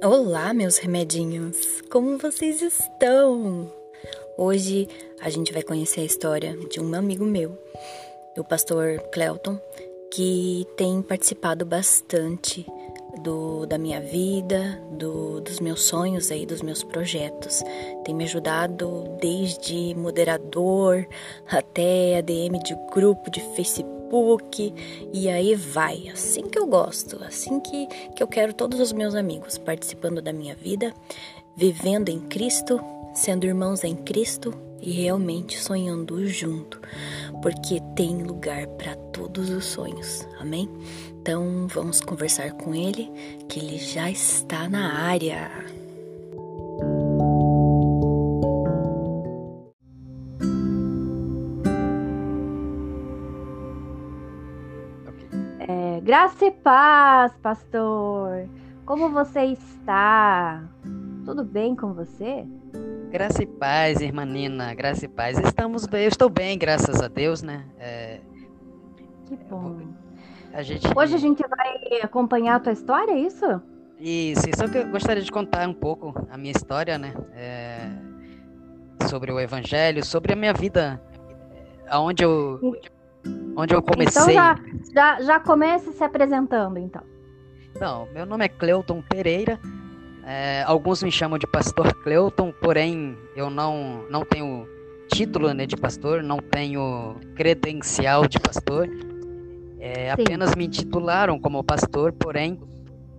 Olá, meus remedinhos! Como vocês estão? Hoje a gente vai conhecer a história de um amigo meu, o pastor Clelton, que tem participado bastante do, da minha vida, do, dos meus sonhos aí, dos meus projetos. Tem me ajudado desde moderador até ADM de grupo de Facebook e aí vai. Assim que eu gosto, assim que, que eu quero todos os meus amigos participando da minha vida, vivendo em Cristo, sendo irmãos em Cristo e realmente sonhando junto, porque tem lugar para todos os sonhos. Amém? Então vamos conversar com ele, que ele já está na área. Graça e paz, pastor. Como você está? Tudo bem com você? Graça e paz, irmã Nina, graça e paz. Estamos bem, eu estou bem, graças a Deus, né? É... Que bom. A gente... Hoje a gente vai acompanhar a tua história, é isso? Isso, só que eu gostaria de contar um pouco a minha história, né? É... Sobre o evangelho, sobre a minha vida, aonde eu, onde eu comecei. Então já, já, já comece se apresentando, então. Então, meu nome é Cleuton Pereira, é, alguns me chamam de pastor Cleuton, porém eu não, não tenho título né, de pastor, não tenho credencial de pastor. É, apenas me titularam como pastor, porém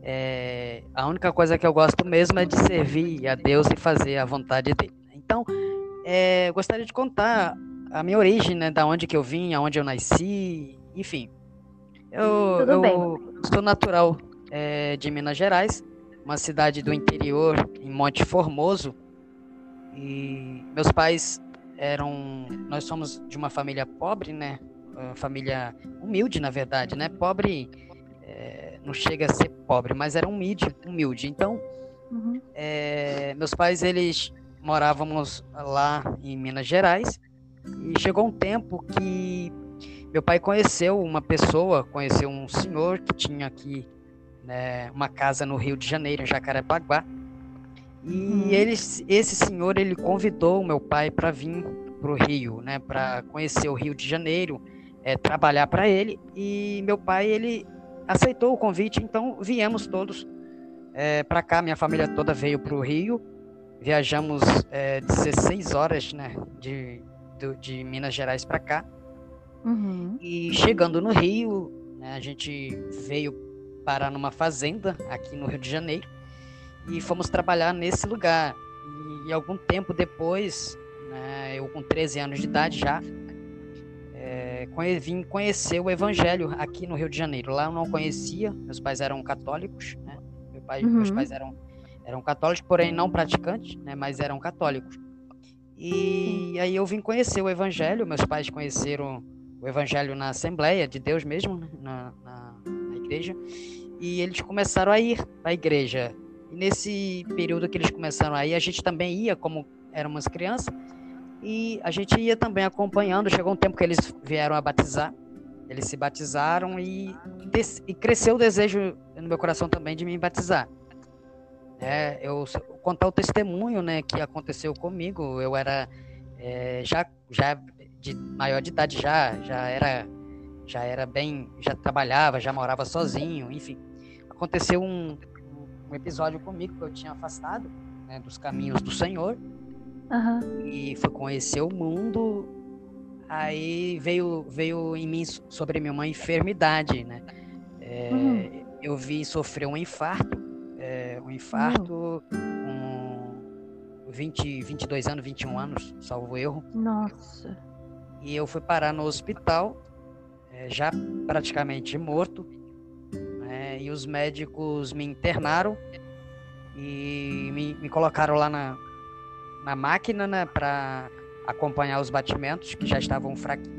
é, a única coisa que eu gosto mesmo é de servir a Deus e fazer a vontade dele. Então, é, gostaria de contar a minha origem, né, da onde que eu vim, aonde eu nasci, enfim. Eu, eu sou natural é, de Minas Gerais, uma cidade do interior, em Monte Formoso. E meus pais eram. Nós somos de uma família pobre, né? Uma família humilde, na verdade, né? Pobre é, não chega a ser pobre, mas era humilde. humilde. Então, uhum. é, meus pais, eles morávamos lá em Minas Gerais. E chegou um tempo que meu pai conheceu uma pessoa, conheceu um senhor que tinha aqui né, uma casa no Rio de Janeiro, em Jacarepaguá. E uhum. ele, esse senhor ele convidou o meu pai para vir para o Rio, né, para conhecer o Rio de Janeiro, é, trabalhar para ele. E meu pai ele aceitou o convite, então viemos todos é, para cá. Minha família toda veio para o Rio. Viajamos é, 16 horas, né, de, de, de Minas Gerais para cá. Uhum. E chegando no Rio, né, a gente veio parar numa fazenda aqui no Rio de Janeiro e fomos trabalhar nesse lugar. E algum tempo depois, né, eu com 13 anos de idade já, é, vim conhecer o Evangelho aqui no Rio de Janeiro. Lá eu não conhecia, meus pais eram católicos, né? Meu pai, uhum. Meus pais eram, eram católicos, porém não praticantes, né? mas eram católicos. E aí eu vim conhecer o Evangelho, meus pais conheceram o Evangelho na Assembleia de Deus mesmo, né? na, na, na igreja e eles começaram a ir para a igreja. E nesse período que eles começaram a ir, a gente também ia, como éramos crianças, e a gente ia também acompanhando. Chegou um tempo que eles vieram a batizar, eles se batizaram e, e cresceu o desejo no meu coração também de me batizar. É, eu contar o testemunho, né, que aconteceu comigo. Eu era é, já já de maior de idade já já era já era bem já trabalhava já morava sozinho, enfim aconteceu um, um episódio comigo que eu tinha afastado né, dos caminhos do Senhor uhum. e fui conhecer o mundo. Aí veio veio em mim sobre mim uma enfermidade, né? É, uhum. Eu vi sofrer um infarto, um infarto com 20, 22 anos, 21 anos, salvo erro. Nossa. E eu fui parar no hospital, é, já praticamente morto e os médicos me internaram e me, me colocaram lá na, na máquina, né, para acompanhar os batimentos que já estavam fraquinhos.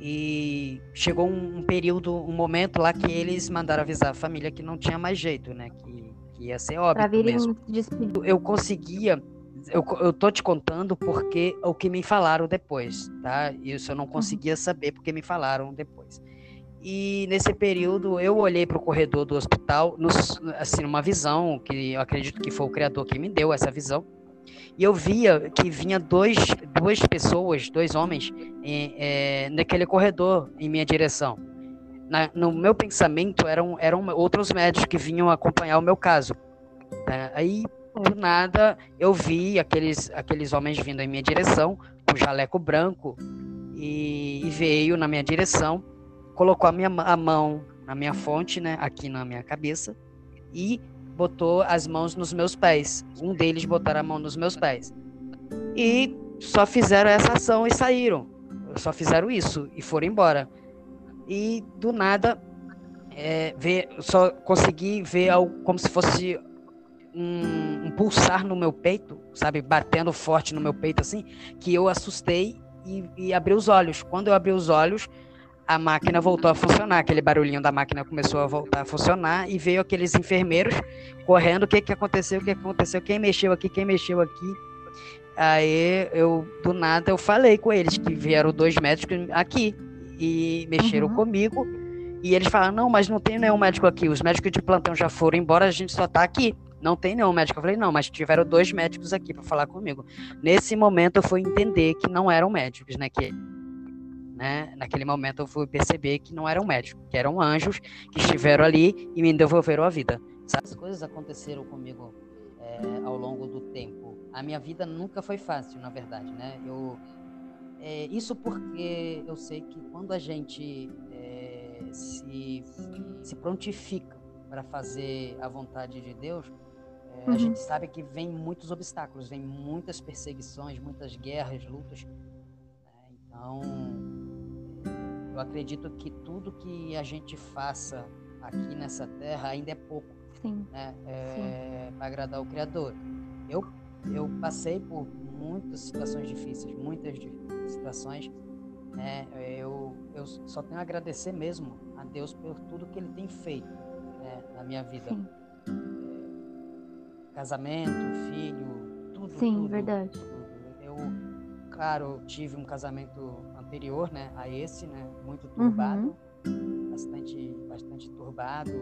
E chegou um, um, período, um momento lá que eles mandaram avisar a família que não tinha mais jeito, né, que, que ia ser óbvio mesmo. Despedir. Eu conseguia eu, eu tô te contando porque o que me falaram depois, tá? Isso eu não uhum. conseguia saber porque me falaram depois. E nesse período eu olhei para o corredor do hospital, nos, assim, numa visão que eu acredito que foi o Criador que me deu essa visão. E eu via que vinha dois, duas pessoas, dois homens, é, naquele corredor em minha direção. Na, no meu pensamento eram, eram outros médicos que vinham acompanhar o meu caso. Né? Aí, do nada, eu vi aqueles, aqueles homens vindo em minha direção, com jaleco branco, e, e veio na minha direção, colocou a, minha, a mão na minha fonte, né, aqui na minha cabeça, e botou as mãos nos meus pés. Um deles botaram a mão nos meus pés. E só fizeram essa ação e saíram. Só fizeram isso e foram embora. E do nada, é, ver, só consegui ver algo como se fosse um, um, pulsar no meu peito, sabe, batendo forte no meu peito assim, que eu assustei e, e abri os olhos. Quando eu abri os olhos, a máquina voltou a funcionar, aquele barulhinho da máquina começou a voltar a funcionar e veio aqueles enfermeiros correndo, o que que aconteceu, o que, aconteceu, quem mexeu aqui, quem mexeu aqui. Aí eu, do nada, eu falei com eles que vieram dois médicos aqui e mexeram uhum. comigo. E eles falaram, não, mas não tem nenhum médico aqui, os médicos de plantão já foram embora, a gente só tá aqui. Não tem nenhum médico. Eu falei, não, mas tiveram dois médicos aqui para falar comigo. Nesse momento eu fui entender que não eram médicos, né? Que né? Naquele momento eu fui perceber que não eram médicos, que eram anjos que estiveram ali e me devolveram a vida. As coisas aconteceram comigo é, ao longo do tempo. A minha vida nunca foi fácil, na verdade, né? Eu, é, isso porque eu sei que quando a gente é, se, se prontifica para fazer a vontade de Deus, é, uhum. a gente sabe que vem muitos obstáculos, vem muitas perseguições, muitas guerras, lutas. Né? Então, eu acredito que tudo que a gente faça aqui nessa terra ainda é pouco. Sim. Né? É, Para agradar o Criador. Eu, eu passei por muitas situações difíceis, muitas situações. Né? Eu, eu só tenho a agradecer mesmo a Deus por tudo que Ele tem feito né? na minha vida. Sim. Casamento, filho, tudo. Sim, tudo, verdade. Tudo. Eu, claro, tive um casamento anterior, né, a esse, né, muito turbado, uhum. bastante, bastante turbado,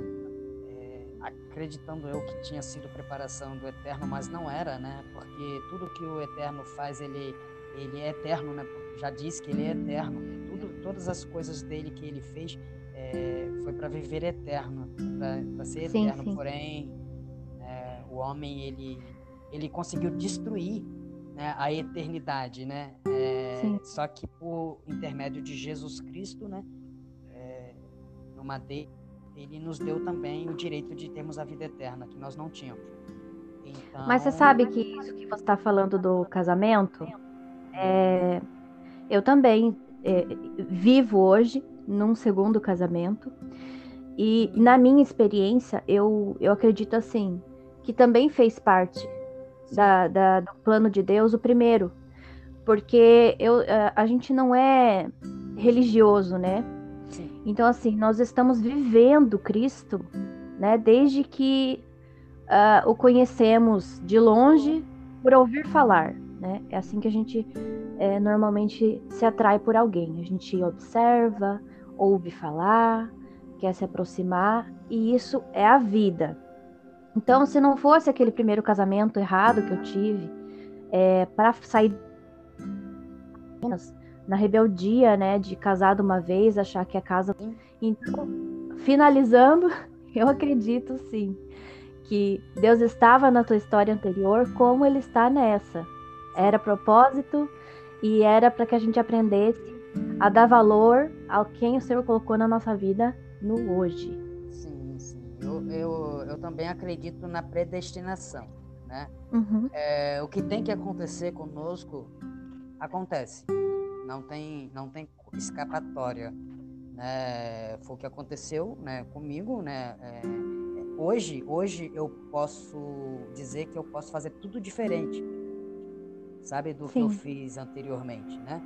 é, acreditando eu que tinha sido preparação do Eterno, mas não era, né, porque tudo que o Eterno faz, ele, ele é eterno, né, já disse que ele é eterno, tudo, todas as coisas dele que ele fez é, foi para viver eterno, para ser sim, eterno, sim. porém é, o homem ele ele conseguiu destruir né, a eternidade, né? É, só que por intermédio de Jesus Cristo, né? É, no madeira, ele nos deu também o direito de termos a vida eterna, que nós não tínhamos. Então... Mas você sabe que isso que você está falando do casamento, é, eu também é, vivo hoje num segundo casamento. E na minha experiência, eu, eu acredito assim, que também fez parte da, da, do plano de Deus, o primeiro. Porque eu, a, a gente não é religioso, né? Sim. Então, assim, nós estamos vivendo Cristo, né? Desde que uh, o conhecemos de longe por ouvir falar, né? É assim que a gente é, normalmente se atrai por alguém. A gente observa, ouve falar, quer se aproximar, e isso é a vida. Então, se não fosse aquele primeiro casamento errado que eu tive, é, para sair na rebeldia, né, de casar de uma vez, achar que a casa. Então, finalizando, eu acredito sim que Deus estava na tua história anterior, como Ele está nessa. Era propósito e era para que a gente aprendesse a dar valor ao quem o Senhor colocou na nossa vida no hoje. Eu, eu, eu também acredito na predestinação, né? Uhum. É, o que tem que acontecer conosco acontece, não tem não tem escapatória, né? Foi o que aconteceu, né? Comigo, né? É, hoje hoje eu posso dizer que eu posso fazer tudo diferente, sabe do Sim. que eu fiz anteriormente, né?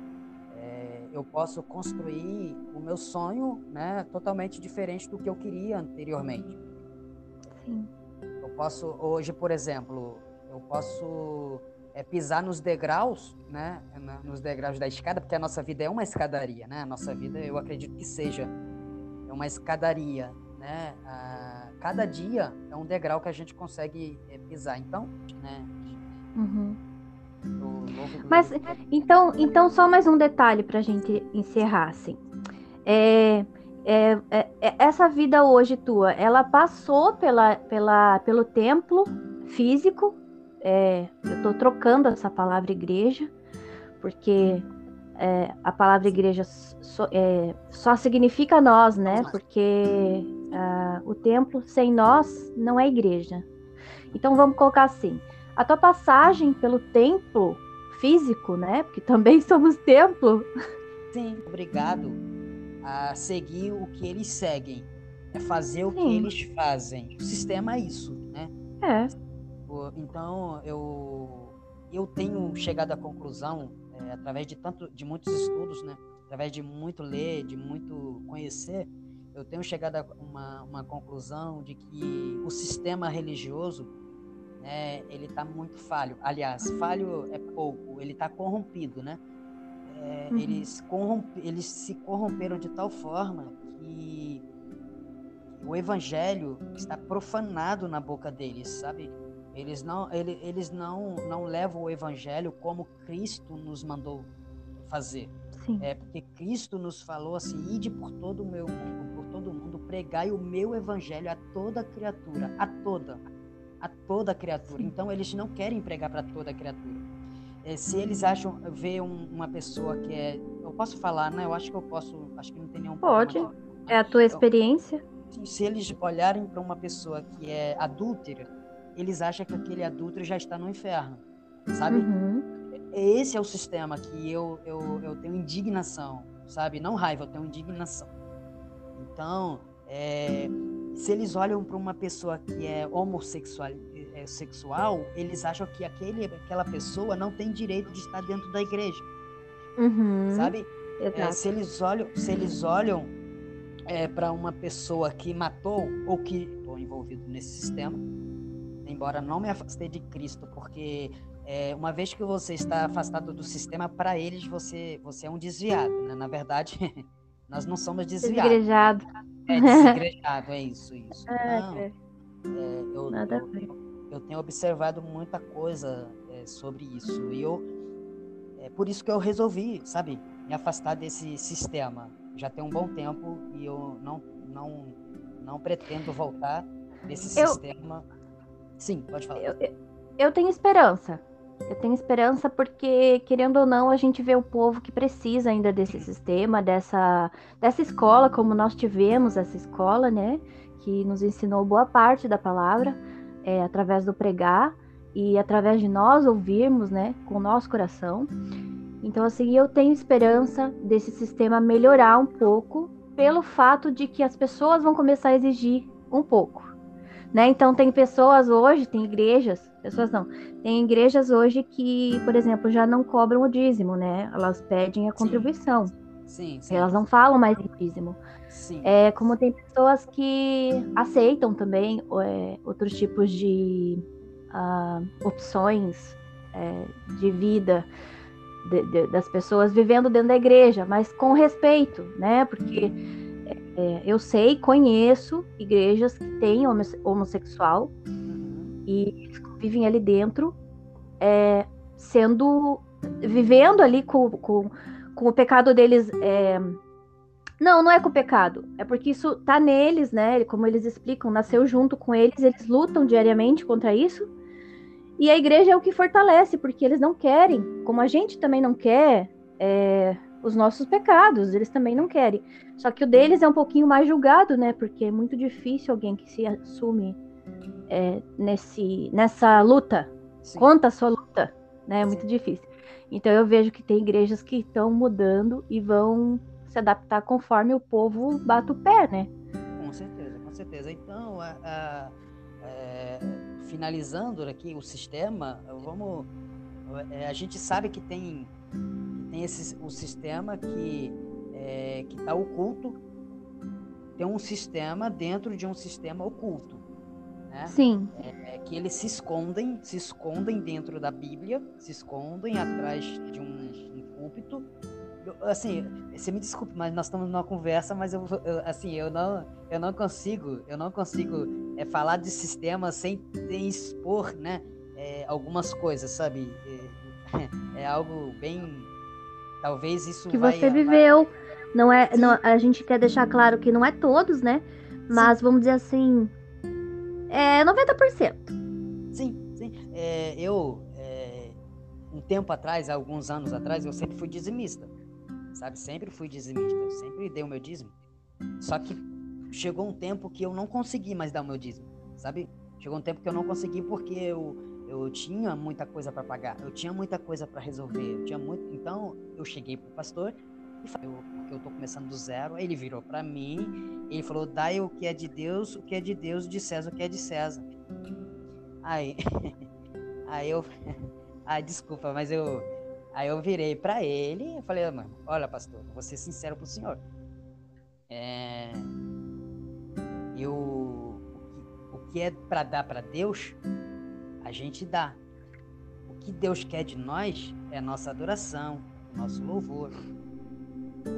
É, eu posso construir o meu sonho, né? Totalmente diferente do que eu queria anteriormente. Sim. Eu posso, hoje, por exemplo, eu posso é, pisar nos degraus, né? Nos degraus da escada, porque a nossa vida é uma escadaria, né? A nossa vida, eu acredito que seja é uma escadaria, né? Cada dia é um degrau que a gente consegue é, pisar. Então, né? Uhum. Mas então, então só mais um detalhe para a gente encerrar, assim. É, é, é, é, essa vida hoje tua, ela passou pela, pela, pelo templo físico. É, eu estou trocando essa palavra igreja, porque é, a palavra igreja só, é, só significa nós, né? Porque uh, o templo sem nós não é igreja. Então vamos colocar assim: a tua passagem pelo templo físico, né? Porque também somos templo. Sim, obrigado a seguir o que eles seguem, é fazer o Sim. que eles fazem. O sistema é isso, né? É. Então eu eu tenho chegado à conclusão é, através de tanto de muitos estudos, né? Através de muito ler, de muito conhecer, eu tenho chegado a uma, uma conclusão de que o sistema religioso né, ele está muito falho. Aliás, falho é pouco, ele está corrompido, né? É, uhum. eles, corrompe, eles se corromperam de tal forma que o evangelho está profanado na boca deles, sabe? Eles não, ele, eles não, não levam o evangelho como Cristo nos mandou fazer. Sim. É porque Cristo nos falou assim: ide por todo o meu mundo, por todo o mundo, pregai o meu evangelho a toda criatura, a toda, a toda criatura. Então eles não querem pregar para toda criatura. É, se eles acham ver um, uma pessoa que é, eu posso falar, né? Eu acho que eu posso, acho que não tem nenhum Pode. Problema, é a tua experiência. Então, se eles olharem para uma pessoa que é adúltera, eles acham que aquele adúltero já está no inferno, sabe? Uhum. Esse é o sistema que eu, eu, eu tenho indignação, sabe? Não raiva, eu tenho indignação. Então, é, se eles olham para uma pessoa que é homossexual, é, sexual, eles acham que aquele, aquela pessoa não tem direito de estar dentro da igreja, uhum. sabe? É, se eles olham, se eles olham é, para uma pessoa que matou ou que estou envolvido nesse sistema, embora não me afastei de Cristo, porque é, uma vez que você está afastado do sistema, para eles você você é um desviado, né? Na verdade, nós não somos desviados. Desigrejado. É desigrejado, é isso, isso. É, não, é, eu, Nada eu, eu, eu, tenho observado muita coisa é, sobre isso e eu é por isso que eu resolvi, sabe, me afastar desse sistema. Já tem um bom tempo e eu não não não pretendo voltar nesse eu... sistema Sim, pode falar. Eu, eu tenho esperança. Eu tenho esperança porque, querendo ou não, a gente vê o povo que precisa ainda desse uhum. sistema, dessa, dessa escola, como nós tivemos essa escola, né? Que nos ensinou boa parte da palavra é, através do pregar e através de nós ouvirmos, né? Com o nosso coração. Então, assim, eu tenho esperança desse sistema melhorar um pouco pelo fato de que as pessoas vão começar a exigir um pouco. Né? Então tem pessoas hoje, tem igrejas, pessoas não, tem igrejas hoje que, por exemplo, já não cobram o dízimo, né? Elas pedem a contribuição. Sim, sim. Elas não falam mais em dízimo. Sim. É, como tem pessoas que aceitam também é, outros tipos de uh, opções é, de vida de, de, das pessoas vivendo dentro da igreja, mas com respeito, né? Porque é, eu sei, conheço igrejas que têm homossexual uhum. e vivem ali dentro, é, sendo. vivendo ali com, com, com o pecado deles. É, não, não é com o pecado. É porque isso tá neles, né? Como eles explicam, nasceu junto com eles, eles lutam diariamente contra isso. E a igreja é o que fortalece, porque eles não querem, como a gente também não quer, é, os nossos pecados, eles também não querem. Só que o deles é um pouquinho mais julgado, né? Porque é muito difícil alguém que se assume é, nesse, nessa luta, Sim. conta a sua luta, né? É muito Sim. difícil. Então eu vejo que tem igrejas que estão mudando e vão se adaptar conforme o povo bate o pé, né? Com certeza, com certeza. Então, a, a, é, finalizando aqui o sistema, vamos. É, a gente sabe que tem tem esse, o sistema que é, que está oculto, tem um sistema dentro de um sistema oculto. Né? Sim. É, é, que eles se escondem, se escondem dentro da Bíblia, se escondem atrás de um, um púlpito. eu, assim, você me desculpe, mas nós estamos numa conversa, mas eu, eu, assim, eu não, eu não consigo, eu não consigo é, falar de sistema sem, sem expor, né, é, algumas coisas, sabe? É, é, algo bem, talvez isso que vai, você viveu, vai... não é, não, a gente quer deixar claro que não é todos, né? Mas sim. vamos dizer assim, é 90%. Sim, sim. É, eu um tempo atrás, alguns anos atrás, eu sempre fui dizimista. Sabe? Sempre fui dizimista. Eu sempre dei o meu dízimo. Só que chegou um tempo que eu não consegui mais dar o meu dízimo. Sabe? Chegou um tempo que eu não consegui porque eu, eu tinha muita coisa para pagar. Eu tinha muita coisa para resolver. Eu tinha muito... Então, eu cheguei pro pastor e falei, porque eu tô começando do zero. Ele virou para mim, ele falou: "Dai o que é de Deus, o que é de Deus, de César o que é de César". Aí aí eu Ai, desculpa, mas eu. Aí eu virei para ele e falei, mano, olha, pastor, vou ser sincero pro senhor. É... Eu, o que é para dar para Deus, a gente dá. O que Deus quer de nós é nossa adoração, nosso louvor,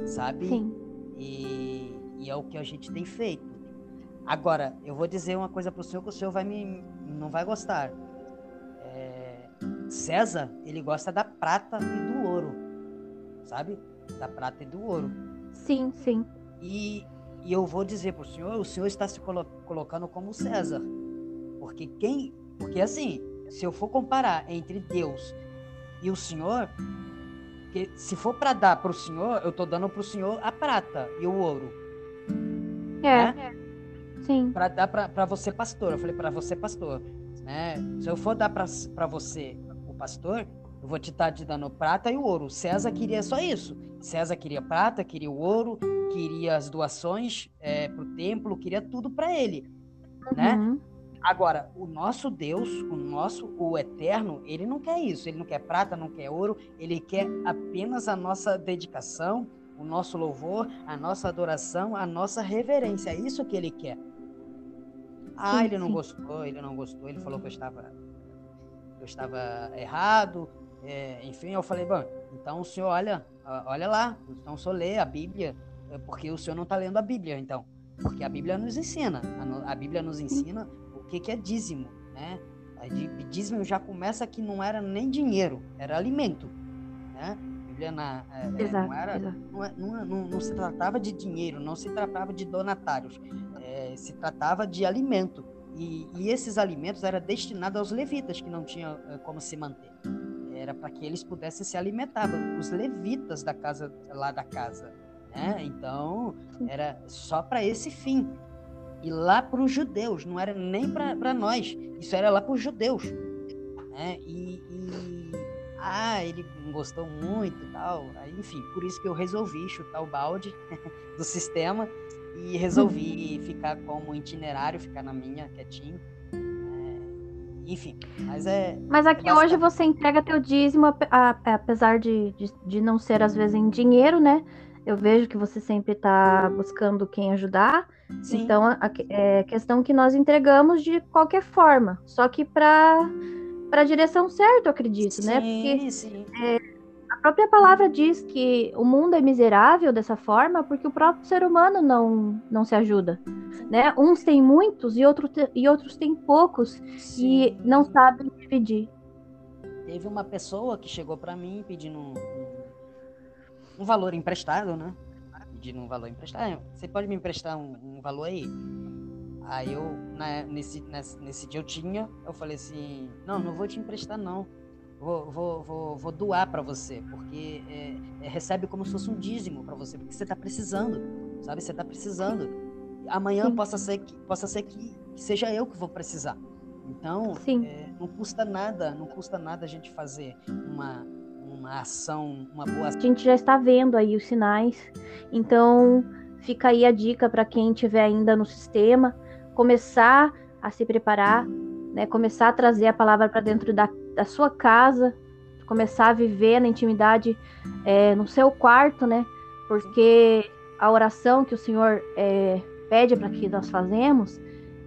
sabe? Sim. E, e é o que a gente tem feito. Agora, eu vou dizer uma coisa pro senhor que o senhor vai me, não vai gostar. César, ele gosta da prata e do ouro, sabe? Da prata e do ouro. Sim, sim. E, e eu vou dizer para o senhor, o senhor está se colo colocando como César. Porque quem. Porque assim, se eu for comparar entre Deus e o senhor, que se for para dar para o senhor, eu estou dando para o senhor a prata e o ouro. É. Né? Sim. Para dar para você, pastor. Eu falei para você, pastor. Né? Se eu for dar para você pastor, eu vou te estar tá te dando prata e o ouro. César queria só isso. César queria prata, queria o ouro, queria as doações é, para o templo, queria tudo para ele, né? uhum. né? Agora, o nosso Deus, o nosso, o eterno, ele não quer isso. Ele não quer prata, não quer ouro. Ele quer apenas a nossa dedicação, o nosso louvor, a nossa adoração, a nossa reverência. É isso que ele quer. Ah, ele não gostou, ele não gostou. Ele falou que eu estava eu estava errado, é, enfim, eu falei, bom, então o senhor olha, olha lá, então o senhor lê a Bíblia, porque o senhor não está lendo a Bíblia, então, porque a Bíblia nos ensina, a, a Bíblia nos ensina que, que é dízimo, né? A dízimo já começa que não era nem dinheiro, era alimento, né? A Bíblia na, é, é exato, não, era, não, é, não, não, se tratava de dinheiro, não se tratava de donatários, é, se tratava de alimento. E, e esses alimentos eram destinados aos levitas, que não tinham como se manter. Era para que eles pudessem se alimentar, os levitas da casa, lá da casa. Né? Então, era só para esse fim. E lá para os judeus, não era nem para nós, isso era lá para os judeus. Né? E, e, ah, ele gostou muito tal. Enfim, por isso que eu resolvi chutar o balde do sistema e resolvi ficar como itinerário, ficar na minha, quietinho. É, enfim, mas é. Mas aqui é hoje você entrega teu dízimo, apesar de, de, de, não ser às vezes em dinheiro, né? Eu vejo que você sempre está buscando quem ajudar. Sim. Então, a, é questão que nós entregamos de qualquer forma. Só que para a direção certa, eu acredito, né? sim, né? Porque sim. É, a própria palavra diz que o mundo é miserável dessa forma porque o próprio ser humano não, não se ajuda. Né? Uns têm muitos e, outro te, e outros têm poucos e não sabem dividir. Teve uma pessoa que chegou para mim pedindo um, um, valor emprestado, né? Pedindo um valor emprestado. Você pode me emprestar um, um valor aí? Aí eu, né, nesse, nesse, nesse dia eu tinha, eu falei assim, não, não vou te emprestar não vou, vou, vou, vou doar para você, porque é, é, recebe como se fosse um dízimo para você, porque você está precisando, sabe? Você está precisando. Amanhã Sim. possa ser que possa ser que, que, seja eu que vou precisar. Então, é, não custa nada, não custa nada a gente fazer uma uma ação, uma boa. A gente já está vendo aí os sinais. Então, fica aí a dica para quem estiver ainda no sistema, começar a se preparar, né? Começar a trazer a palavra para dentro da da sua casa, começar a viver na intimidade é, no seu quarto, né? Porque a oração que o Senhor é, pede para que nós fazemos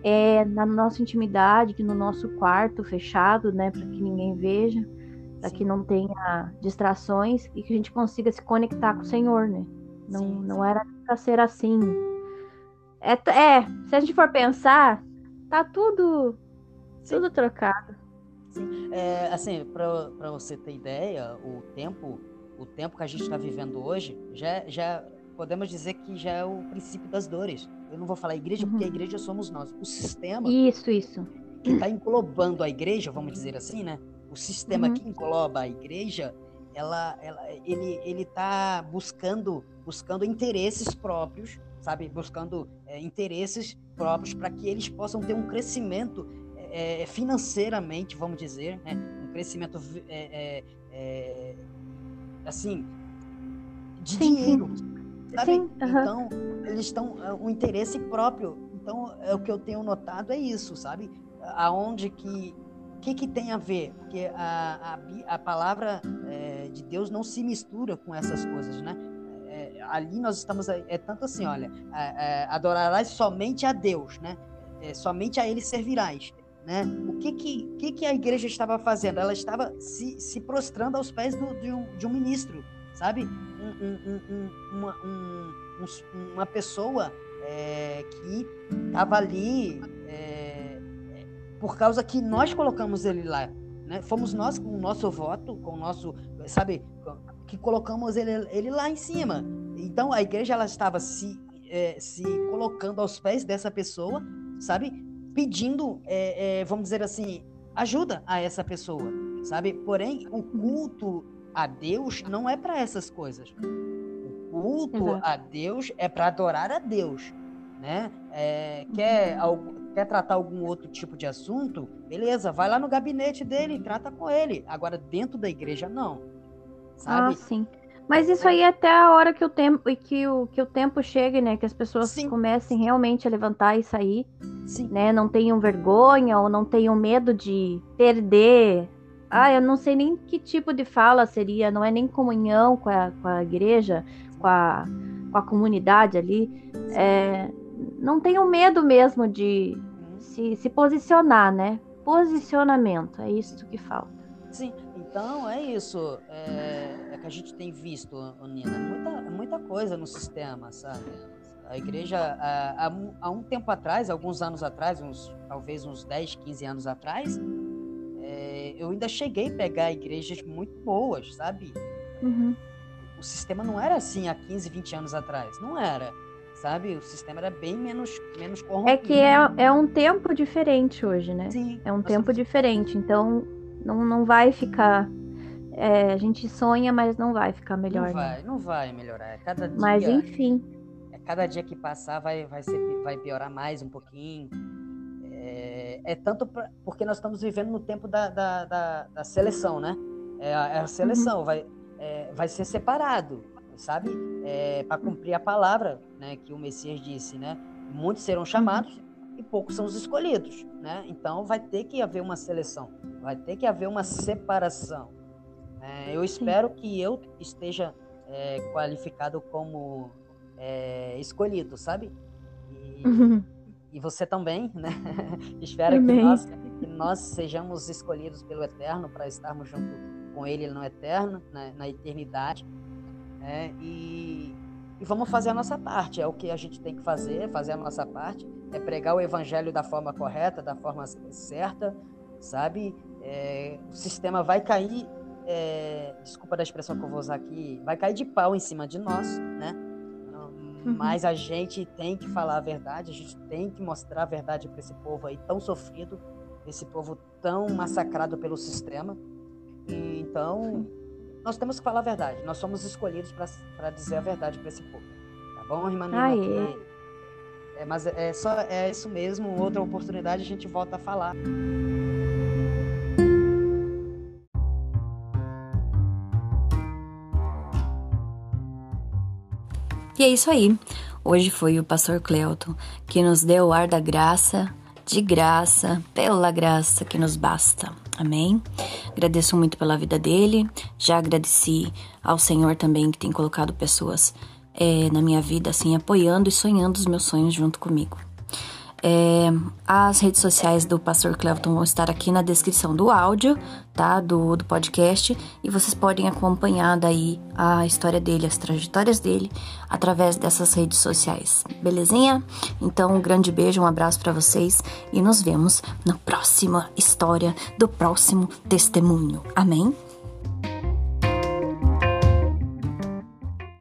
é na nossa intimidade, no nosso quarto fechado, né? Para que ninguém veja, para que não tenha distrações e que a gente consiga se conectar com o Senhor, né? Não, sim, não era para ser assim. É, é, se a gente for pensar, tá tudo, sim. tudo trocado. Sim, é, assim, para você ter ideia, o tempo, o tempo que a gente está vivendo hoje, já, já podemos dizer que já é o princípio das dores. Eu não vou falar igreja, uhum. porque a igreja somos nós. O sistema. Isso, isso. Que está englobando a igreja, vamos dizer assim, né? O sistema uhum. que engloba a igreja, ela, ela, ele, ele está buscando, buscando interesses próprios, sabe? Buscando é, interesses próprios para que eles possam ter um crescimento é, financeiramente, vamos dizer, né? um crescimento é, é, é assim de sim, dinheiro, sabe? Sim, Então eles estão é, um interesse próprio. Então é o que eu tenho notado é isso, sabe? Aonde que que, que tem a ver? Porque a, a, a palavra é, de Deus não se mistura com essas coisas, né? É, ali nós estamos, é, tanto assim, olha, é, adorarás somente a Deus, né? somente a Ele servirás. Né? O que que, que, que a igreja estava fazendo? Ela estava se, se prostrando aos pés do, de, um, de um ministro, sabe? Um, um, um, uma, uma pessoa é, que estava ali é, por causa que nós colocamos ele lá. Né? Fomos nós com o nosso voto, com o nosso, sabe, que colocamos ele, ele lá em cima. Então a igreja ela estava se, é, se colocando aos pés dessa pessoa, sabe? pedindo, é, é, vamos dizer assim, ajuda a essa pessoa, sabe? Porém, o culto a Deus não é para essas coisas. O culto Exato. a Deus é para adorar a Deus, né? É, quer, algo, quer tratar algum outro tipo de assunto? Beleza, vai lá no gabinete dele, trata com ele. Agora, dentro da igreja, não. Sabe? Ah, sim. Mas isso aí é até a hora que o tempo e que o, que o tempo chegue, né? Que as pessoas Sim. comecem realmente a levantar e sair, Sim. né? Não tenham vergonha ou não tenham medo de perder. Ah, eu não sei nem que tipo de fala seria, não é nem comunhão com a, com a igreja, com a, com a comunidade ali. É, não tenham medo mesmo de se, se posicionar, né? Posicionamento, é isso que falta. Sim, então é isso. É, é que a gente tem visto, Nina, muita, muita coisa no sistema, sabe? A igreja, há, há, um tempo atrás, alguns anos atrás, uns, talvez uns 10, 15 anos atrás, é, eu ainda cheguei a pegar igrejas muito boas, sabe? Uhum. O sistema não era assim há 15, 20 anos atrás. Não era sabe? O sistema era bem menos, menos corrompido. É que é, é um tempo diferente hoje, né? Sim. É um tempo diferente. Então, não, não vai ficar. É, a gente sonha, mas não vai ficar melhor. Não vai, né? não vai melhorar. É cada dia, mas enfim. É cada dia que passar vai, vai, ser, vai piorar mais um pouquinho. É, é tanto pra, porque nós estamos vivendo no tempo da, da, da, da seleção, né? É a, é a seleção, uhum. vai, é, vai ser separado, sabe? É, para cumprir a palavra né, que o Messias disse, né? Muitos serão chamados, e poucos são os escolhidos, né? Então vai ter que haver uma seleção, vai ter que haver uma separação. É, eu espero que eu esteja é, qualificado como é, escolhido, sabe? E, uhum. e, você também, né? espero que nós, que nós, sejamos escolhidos pelo Eterno para estarmos junto com Ele no Eterno, na, na eternidade. Né? E, e vamos fazer a nossa parte, é o que a gente tem que fazer, fazer a nossa parte é pregar o evangelho da forma correta, da forma certa, sabe? É, o sistema vai cair, é, desculpa da expressão que eu vou usar aqui, vai cair de pau em cima de nós, né? Uhum. Mas a gente tem que falar a verdade, a gente tem que mostrar a verdade para esse povo aí tão sofrido, esse povo tão massacrado pelo sistema. E, então, nós temos que falar a verdade. Nós somos escolhidos para dizer a verdade para esse povo. Tá bom, irmã Nina? Aí. É, mas é só é isso mesmo. Outra oportunidade a gente volta a falar. E é isso aí. Hoje foi o pastor Cleuton que nos deu o ar da graça, de graça, pela graça que nos basta. Amém? Agradeço muito pela vida dele. Já agradeci ao Senhor também que tem colocado pessoas é, na minha vida, assim, apoiando e sonhando os meus sonhos junto comigo. É, as redes sociais do Pastor Clevton vão estar aqui na descrição do áudio, tá? Do, do podcast. E vocês podem acompanhar daí a história dele, as trajetórias dele, através dessas redes sociais. Belezinha? Então, um grande beijo, um abraço para vocês e nos vemos na próxima história do próximo testemunho. Amém?